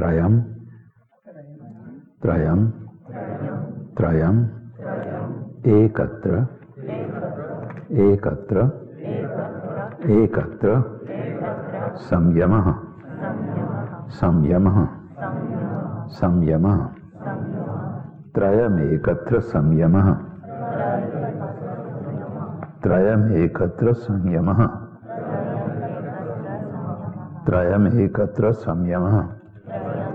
त्रयम। त्रयम। त्रयम। एकत्र। एकत्र। एकत्र। संयम। संयम। संयम। त्रयमेकत्र संयम। त्रयमेकत्र संयम। त्रयमेकत्र संयम। Amen.